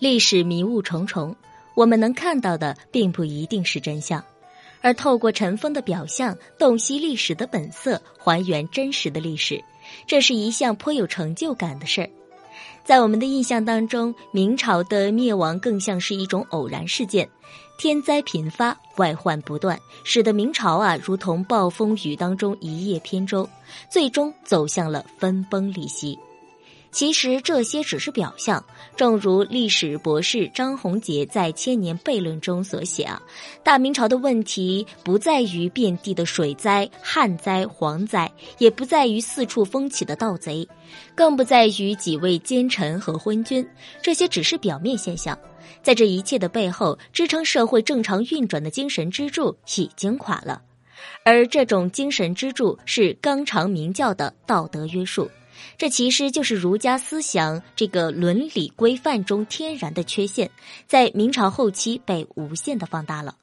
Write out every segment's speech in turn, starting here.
历史迷雾重重，我们能看到的并不一定是真相，而透过尘封的表象，洞悉历史的本色，还原真实的历史，这是一项颇有成就感的事儿。在我们的印象当中，明朝的灭亡更像是一种偶然事件，天灾频发，外患不断，使得明朝啊如同暴风雨当中一叶扁舟，最终走向了分崩离析。其实这些只是表象，正如历史博士张宏杰在《千年悖论》中所写啊，大明朝的问题不在于遍地的水灾、旱灾、蝗灾，也不在于四处风起的盗贼，更不在于几位奸臣和昏君，这些只是表面现象，在这一切的背后，支撑社会正常运转的精神支柱已经垮了，而这种精神支柱是纲常名教的道德约束。这其实就是儒家思想这个伦理规范中天然的缺陷，在明朝后期被无限的放大了。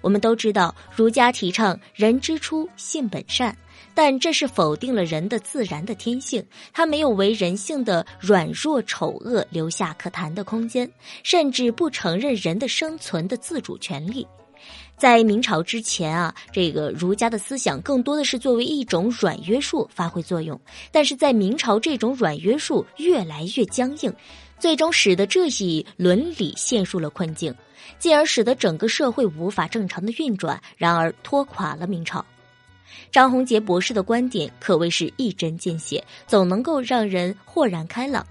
我们都知道，儒家提倡人之初性本善，但这是否定了人的自然的天性，他没有为人性的软弱丑恶留下可谈的空间，甚至不承认人的生存的自主权利。在明朝之前啊，这个儒家的思想更多的是作为一种软约束发挥作用。但是在明朝，这种软约束越来越僵硬，最终使得这一伦理陷入了困境，进而使得整个社会无法正常的运转，然而拖垮了明朝。张宏杰博士的观点可谓是一针见血，总能够让人豁然开朗。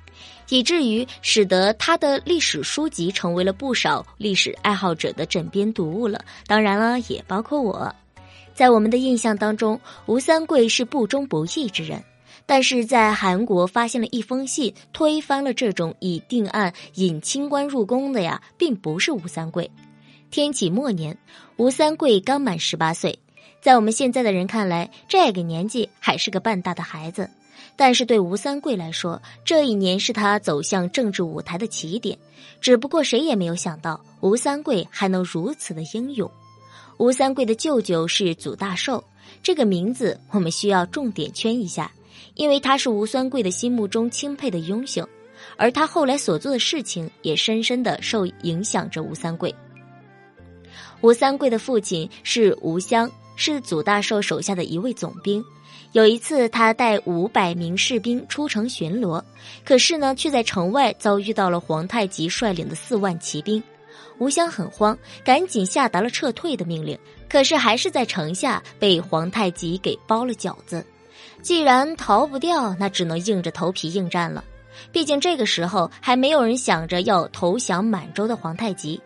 以至于使得他的历史书籍成为了不少历史爱好者的枕边读物了。当然了，也包括我。在我们的印象当中，吴三桂是不忠不义之人，但是在韩国发现了一封信，推翻了这种以定案引清官入宫的呀，并不是吴三桂。天启末年，吴三桂刚满十八岁，在我们现在的人看来，这个年纪还是个半大的孩子。但是对吴三桂来说，这一年是他走向政治舞台的起点。只不过谁也没有想到，吴三桂还能如此的英勇。吴三桂的舅舅是祖大寿，这个名字我们需要重点圈一下，因为他是吴三桂的心目中钦佩的英雄，而他后来所做的事情也深深的受影响着吴三桂。吴三桂的父亲是吴襄，是祖大寿手下的一位总兵。有一次，他带五百名士兵出城巡逻，可是呢，却在城外遭遇到了皇太极率领的四万骑兵。吴襄很慌，赶紧下达了撤退的命令。可是还是在城下被皇太极给包了饺子。既然逃不掉，那只能硬着头皮应战了。毕竟这个时候还没有人想着要投降满洲的皇太极。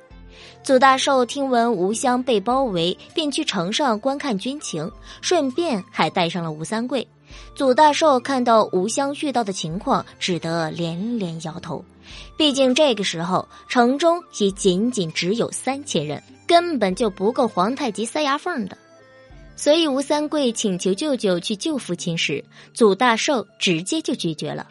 祖大寿听闻吴襄被包围，便去城上观看军情，顺便还带上了吴三桂。祖大寿看到吴襄遇到的情况，只得连连摇头。毕竟这个时候城中也仅仅只有三千人，根本就不够皇太极塞牙缝的。所以吴三桂请求舅舅去救父亲时，祖大寿直接就拒绝了。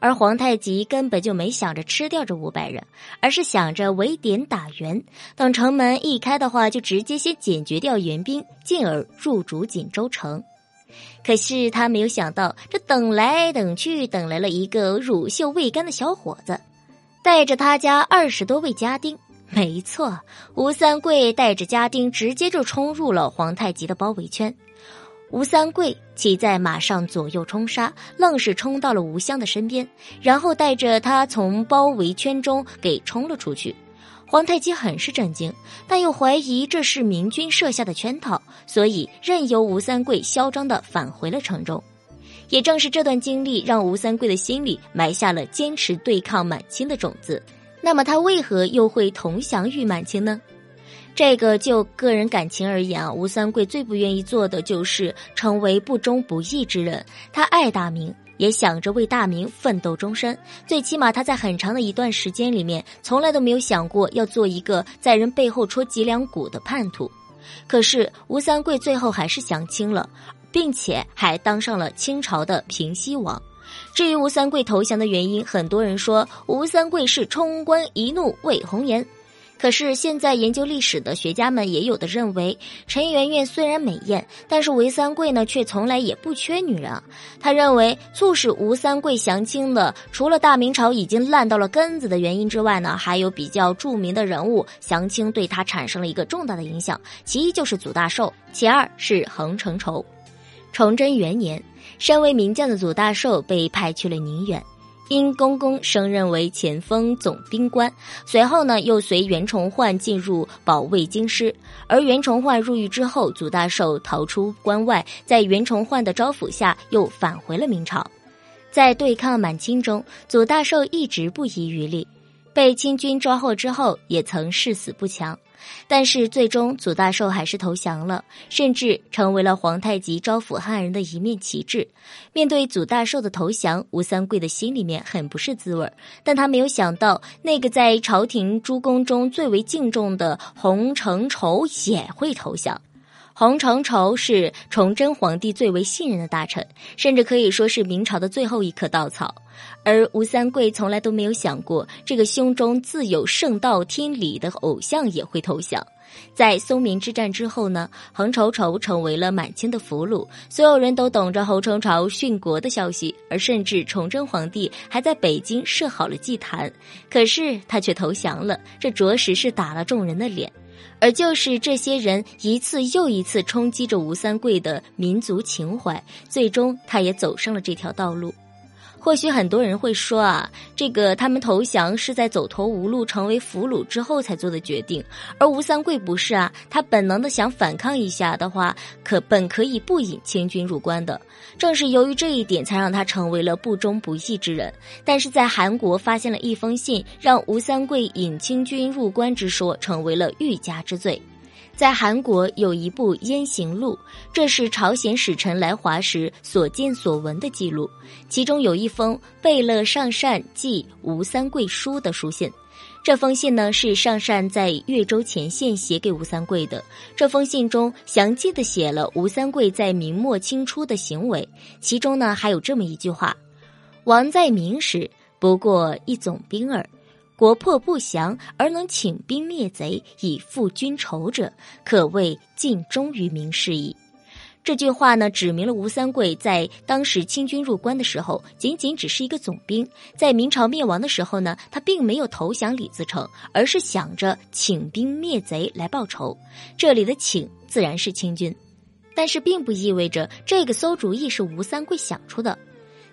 而皇太极根本就没想着吃掉这五百人，而是想着围点打援，等城门一开的话，就直接先解决掉援兵，进而入主锦州城。可是他没有想到，这等来等去，等来了一个乳臭未干的小伙子，带着他家二十多位家丁。没错，吴三桂带着家丁直接就冲入了皇太极的包围圈。吴三桂骑在马上左右冲杀，愣是冲到了吴襄的身边，然后带着他从包围圈中给冲了出去。皇太极很是震惊，但又怀疑这是明军设下的圈套，所以任由吴三桂嚣张的返回了城中。也正是这段经历，让吴三桂的心里埋下了坚持对抗满清的种子。那么他为何又会投降于满清呢？这个就个人感情而言啊，吴三桂最不愿意做的就是成为不忠不义之人。他爱大明，也想着为大明奋斗终身。最起码他在很长的一段时间里面，从来都没有想过要做一个在人背后戳脊梁骨的叛徒。可是吴三桂最后还是降清了，并且还当上了清朝的平西王。至于吴三桂投降的原因，很多人说吴三桂是冲冠一怒为红颜。可是现在研究历史的学家们也有的认为，陈圆圆虽然美艳，但是吴三桂呢却从来也不缺女人。他认为，促使吴三桂降清的，除了大明朝已经烂到了根子的原因之外呢，还有比较著名的人物降清对他产生了一个重大的影响。其一就是祖大寿，其二是恒成仇。崇祯元年，身为名将的祖大寿被派去了宁远。因公公升任为前锋总兵官，随后呢又随袁崇焕进入保卫京师。而袁崇焕入狱之后，祖大寿逃出关外，在袁崇焕的招抚下又返回了明朝。在对抗满清中，祖大寿一直不遗余力。被清军抓获之后，也曾誓死不降。但是最终，祖大寿还是投降了，甚至成为了皇太极招抚汉人的一面旗帜。面对祖大寿的投降，吴三桂的心里面很不是滋味但他没有想到，那个在朝廷诸公中最为敬重的洪承畴也会投降。洪承畴是崇祯皇帝最为信任的大臣，甚至可以说是明朝的最后一棵稻草。而吴三桂从来都没有想过，这个胸中自有圣道天理的偶像也会投降。在松明之战之后呢，洪承畴成为了满清的俘虏，所有人都等着洪承畴殉国的消息，而甚至崇祯皇帝还在北京设好了祭坛。可是他却投降了，这着实是打了众人的脸。而就是这些人一次又一次冲击着吴三桂的民族情怀，最终他也走上了这条道路。或许很多人会说啊，这个他们投降是在走投无路、成为俘虏之后才做的决定，而吴三桂不是啊，他本能的想反抗一下的话，可本可以不引清军入关的。正是由于这一点，才让他成为了不忠不义之人。但是在韩国发现了一封信，让吴三桂引清军入关之说成为了欲加之罪。在韩国有一部《燕行录》，这是朝鲜使臣来华时所见所闻的记录。其中有一封贝勒上善寄吴三桂书的书信，这封信呢是上善在越州前线写给吴三桂的。这封信中详细的写了吴三桂在明末清初的行为，其中呢还有这么一句话：“王在明时不过一总兵耳。”国破不降而能请兵灭贼以复君仇者，可谓尽忠于民事矣。这句话呢，指明了吴三桂在当时清军入关的时候，仅仅只是一个总兵；在明朝灭亡的时候呢，他并没有投降李自成，而是想着请兵灭贼来报仇。这里的“请”自然是清军，但是并不意味着这个馊主意是吴三桂想出的。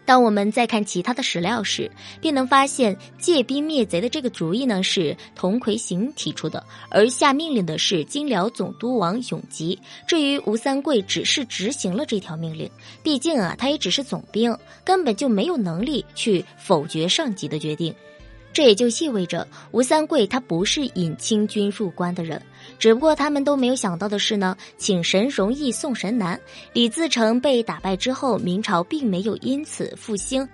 当我们在看其他的史料时，便能发现借兵灭贼的这个主意呢是佟魁行提出的，而下命令的是金辽总督王永吉。至于吴三桂，只是执行了这条命令。毕竟啊，他也只是总兵，根本就没有能力去否决上级的决定。这也就意味着吴三桂他不是引清军入关的人，只不过他们都没有想到的是呢，请神容易送神难。李自成被打败之后，明朝并没有因此复兴，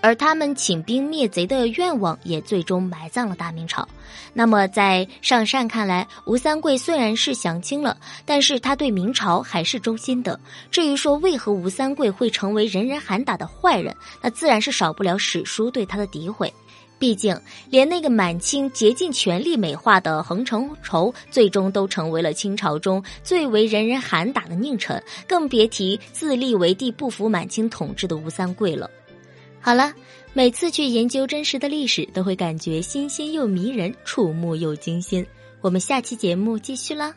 而他们请兵灭贼的愿望也最终埋葬了大明朝。那么在上善看来，吴三桂虽然是降清了，但是他对明朝还是忠心的。至于说为何吴三桂会成为人人喊打的坏人，那自然是少不了史书对他的诋毁。毕竟，连那个满清竭尽全力美化的洪承畴，最终都成为了清朝中最为人人喊打的佞臣，更别提自立为帝、不服满清统治的吴三桂了。好了，每次去研究真实的历史，都会感觉新鲜又迷人，触目又惊心。我们下期节目继续啦。